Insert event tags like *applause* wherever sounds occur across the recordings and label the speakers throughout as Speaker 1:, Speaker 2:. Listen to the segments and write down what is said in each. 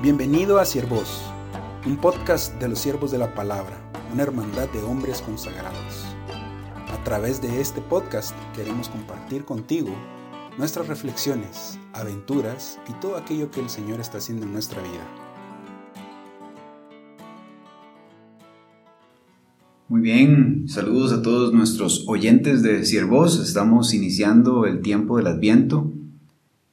Speaker 1: Bienvenido a Siervos, un podcast de los siervos de la palabra, una hermandad de hombres consagrados. A través de este podcast queremos compartir contigo nuestras reflexiones, aventuras y todo aquello que el Señor está haciendo en nuestra vida.
Speaker 2: Muy bien, saludos a todos nuestros oyentes de Siervos. Estamos iniciando el tiempo del Adviento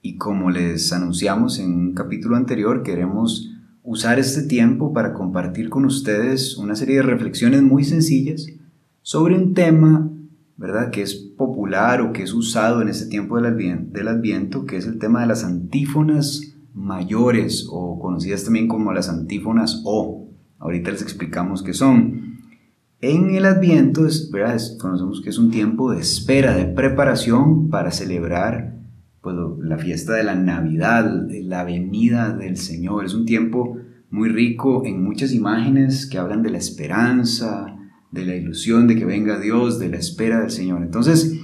Speaker 2: y como les anunciamos en un capítulo anterior, queremos usar este tiempo para compartir con ustedes una serie de reflexiones muy sencillas sobre un tema, ¿verdad?, que es popular o que es usado en este tiempo del adviento, que es el tema de las antífonas mayores o conocidas también como las antífonas O. Ahorita les explicamos qué son. En el Adviento, ¿verdad? conocemos que es un tiempo de espera, de preparación para celebrar la fiesta de la Navidad, la venida del Señor. Es un tiempo muy rico en muchas imágenes que hablan de la esperanza, de la ilusión de que venga Dios, de la espera del Señor. Entonces,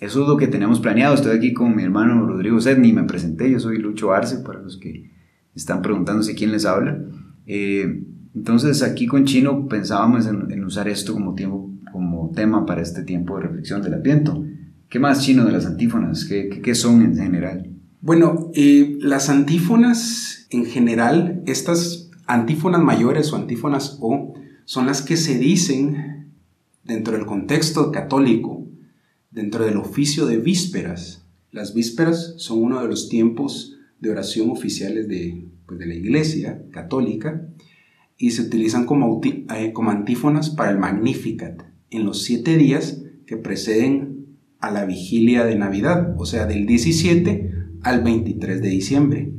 Speaker 2: eso es lo que tenemos planeado. Estoy aquí con mi hermano Rodrigo Sedni, me presenté, yo soy Lucho Arce, para los que están preguntándose quién les habla. Eh, entonces, aquí con Chino pensábamos en, usar esto como, tiempo, como tema para este tiempo de reflexión del Adviento. ¿Qué más chino de las antífonas? ¿Qué, son en general?
Speaker 1: Bueno, eh, las antífonas en general, estas antífonas mayores o antífonas O, son las que se dicen dentro del contexto católico, dentro del oficio de vísperas. Las vísperas son uno de los tiempos de oración oficiales de, pues, de la Iglesia católica y se utilizan como, eh, como antífonas para el Magnificat en los siete días que preceden a la vigilia de Navidad, o sea, del 17 al 23 de diciembre,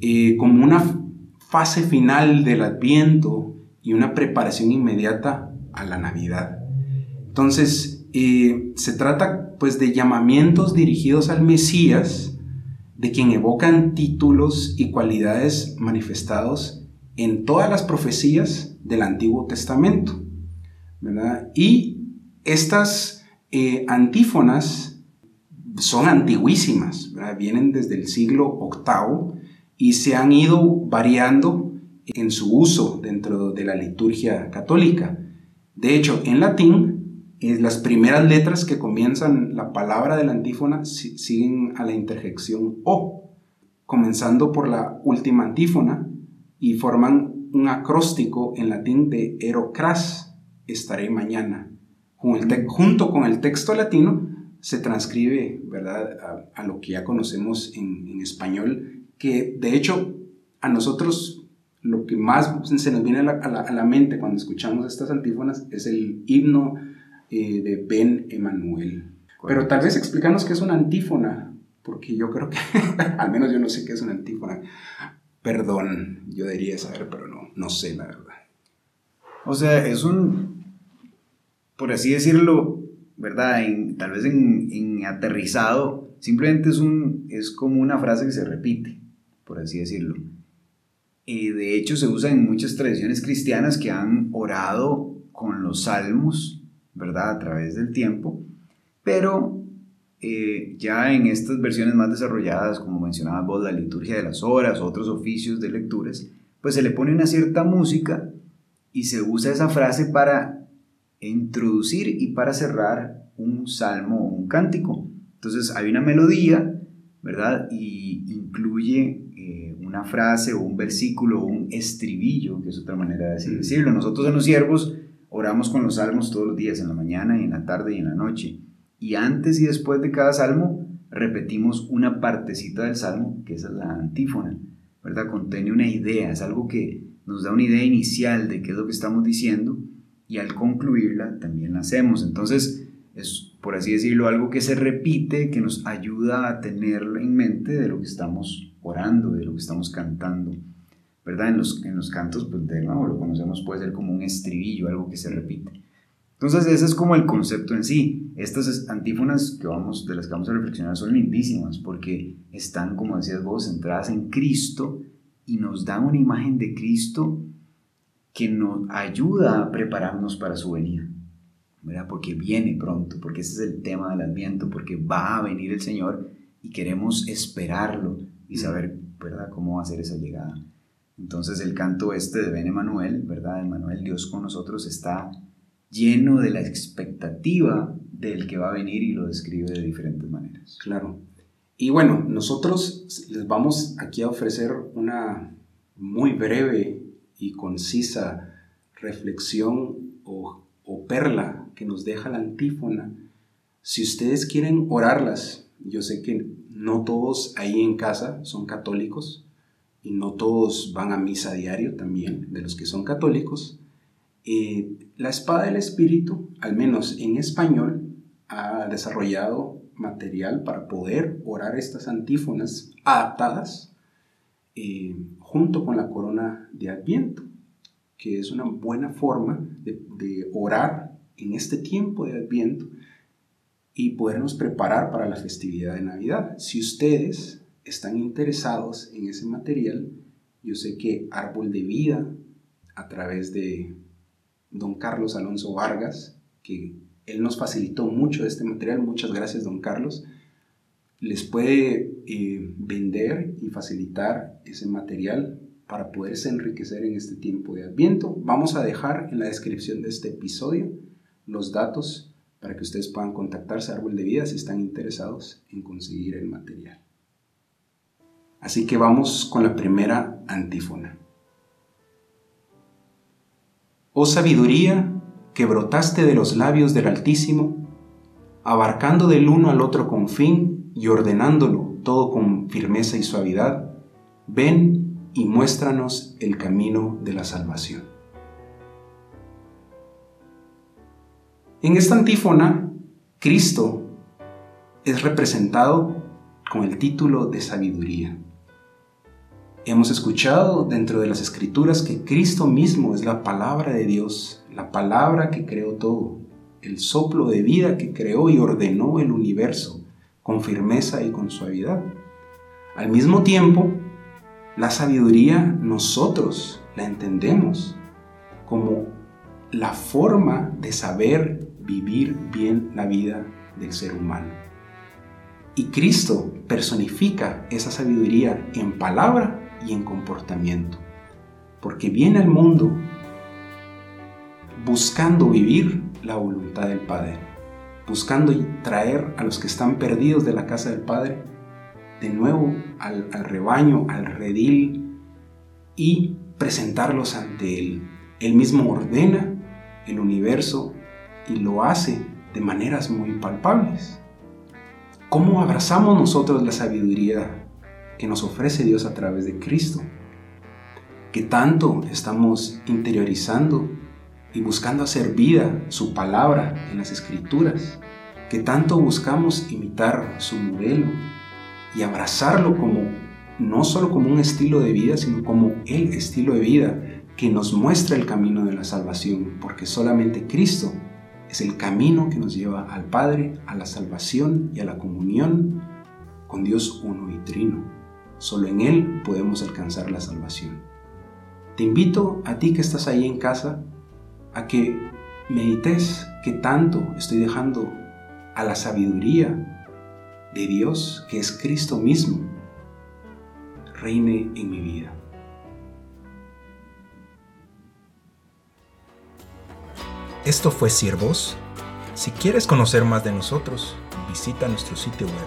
Speaker 1: eh, como una fase final del Adviento y una preparación inmediata a la Navidad. Entonces, eh, se trata pues de llamamientos dirigidos al Mesías, de quien evocan títulos y cualidades manifestados en todas las profecías del Antiguo Testamento. ¿verdad? Y estas eh, antífonas son antiguísimas, vienen desde el siglo VIII y se han ido variando en su uso dentro de la liturgia católica. De hecho, en latín, eh, las primeras letras que comienzan la palabra de la antífona siguen a la interjección O, comenzando por la última antífona y forman un acróstico en latín de erocras, estaré mañana junto con el texto latino, se transcribe ¿verdad? A, lo que ya conocemos en, español, que de hecho a nosotros lo que más se nos viene a la, mente cuando escuchamos estas antífonas es el himno eh, de Ben Emanuel. Pero tal vez explícanos qué es una antífona, porque yo creo que, *laughs* al menos yo no sé qué es una antífona. Perdón, yo debería saber, pero no, no sé la verdad.
Speaker 2: O sea, es un, por así decirlo, ¿verdad? tal vez en, aterrizado, simplemente es, un, es como una frase que se repite, por así decirlo. Y de hecho se usa en muchas tradiciones cristianas que han orado con los salmos, ¿verdad? A través del tiempo, pero eh, ya en estas versiones más desarrolladas, como mencionaba vos, la liturgia de las horas, otros oficios de lecturas, pues se le pone una cierta música y se usa esa frase para introducir y para cerrar un salmo o un cántico. Entonces hay una melodía, ¿verdad? Y incluye eh, una frase o un versículo o un estribillo, que es otra manera de decirlo. Nosotros en los siervos oramos con los salmos todos los días, en la mañana y en la tarde y en la noche. Y antes y después de cada salmo repetimos una partecita del salmo, que es la antífona, ¿verdad? Contiene una idea, es algo que nos da una idea inicial de qué es lo que estamos diciendo y al concluirla también la hacemos. Entonces, es, por así decirlo, algo que se repite, que nos ayuda a tenerlo en mente de lo que estamos orando, de lo que estamos cantando. ¿Verdad? En los, en los cantos, pues de nuevo, lo conocemos, puede ser como un estribillo, algo que se repite. Entonces, ese es como el concepto en sí. Estas antífonas que vamos, de las que vamos a reflexionar son lindísimas porque están, como decías vos, centradas en Cristo y nos dan una imagen de Cristo que nos ayuda a prepararnos para su venida, ¿verdad? Porque viene pronto, porque ese es el tema del Adviento, porque va a venir el Señor y queremos esperarlo y saber, ¿verdad?, cómo va a ser esa llegada. Entonces el canto este de Ben Emanuel, ¿verdad? Emanuel, Dios con nosotros, está lleno de la expectativa del que va a venir y lo describe de diferentes maneras.
Speaker 1: Claro. Y bueno, nosotros les vamos aquí a ofrecer una muy breve y concisa reflexión o, perla que nos deja la antífona. Si ustedes quieren orarlas, yo sé que no todos ahí en casa son católicos y no todos van a misa diario también, de los que son católicos. Eh, la espada del espíritu, al menos en español, ha desarrollado material para poder orar estas antífonas adaptadas eh, junto con la corona de Adviento, que es una buena forma de, de orar en este tiempo de Adviento y podernos preparar para la festividad de Navidad. Si ustedes están interesados en ese material, yo sé que Árbol de Vida, a través de don Carlos Alonso Vargas, que él nos facilitó mucho este material, muchas gracias don Carlos, les puede eh, vender y facilitar ese material para poderse enriquecer en este tiempo de Adviento. Vamos a dejar en la descripción de este episodio los datos para que ustedes puedan contactarse a Árbol de Vida si están interesados en conseguir el material. Así que vamos con la primera antífona. Oh sabiduría que brotaste de los labios del Altísimo, abarcando del uno al otro con fin y ordenándolo todo con firmeza y suavidad, ven y muéstranos el camino de la salvación. En esta antífona, Cristo es representado con el título de sabiduría. Hemos escuchado dentro de las escrituras que Cristo mismo es la palabra de Dios, la palabra que creó todo, el soplo de vida que creó y ordenó el universo con firmeza y con suavidad. Al mismo tiempo, la sabiduría nosotros la entendemos como la forma de saber vivir bien la vida del ser humano. Y Cristo personifica esa sabiduría en palabra y en comportamiento. Porque viene al mundo buscando vivir la voluntad del Padre, buscando traer a los que están perdidos de la casa del Padre de nuevo al, al rebaño, al redil y presentarlos ante Él. Él mismo ordena el universo y lo hace de maneras muy palpables. ¿Cómo abrazamos nosotros la sabiduría que nos ofrece Dios a través de Cristo, que tanto estamos interiorizando y buscando hacer vida su palabra en las escrituras, que tanto buscamos imitar su modelo y abrazarlo como no solo como un estilo de vida, sino como el estilo de vida que nos muestra el camino de la salvación, porque solamente Cristo es el camino que nos lleva al Padre, a la salvación y a la comunión con Dios uno y trino. Solo en Él podemos alcanzar la salvación. Te invito a ti que estás ahí en casa a que medites que tanto estoy dejando a la sabiduría de Dios, que es Cristo mismo, reine en mi vida.
Speaker 3: Esto fue Siervos. Si quieres conocer más de nosotros, visita nuestro sitio web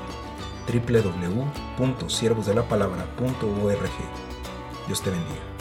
Speaker 3: www.siervosdelapalabra.org. Dios te bendiga.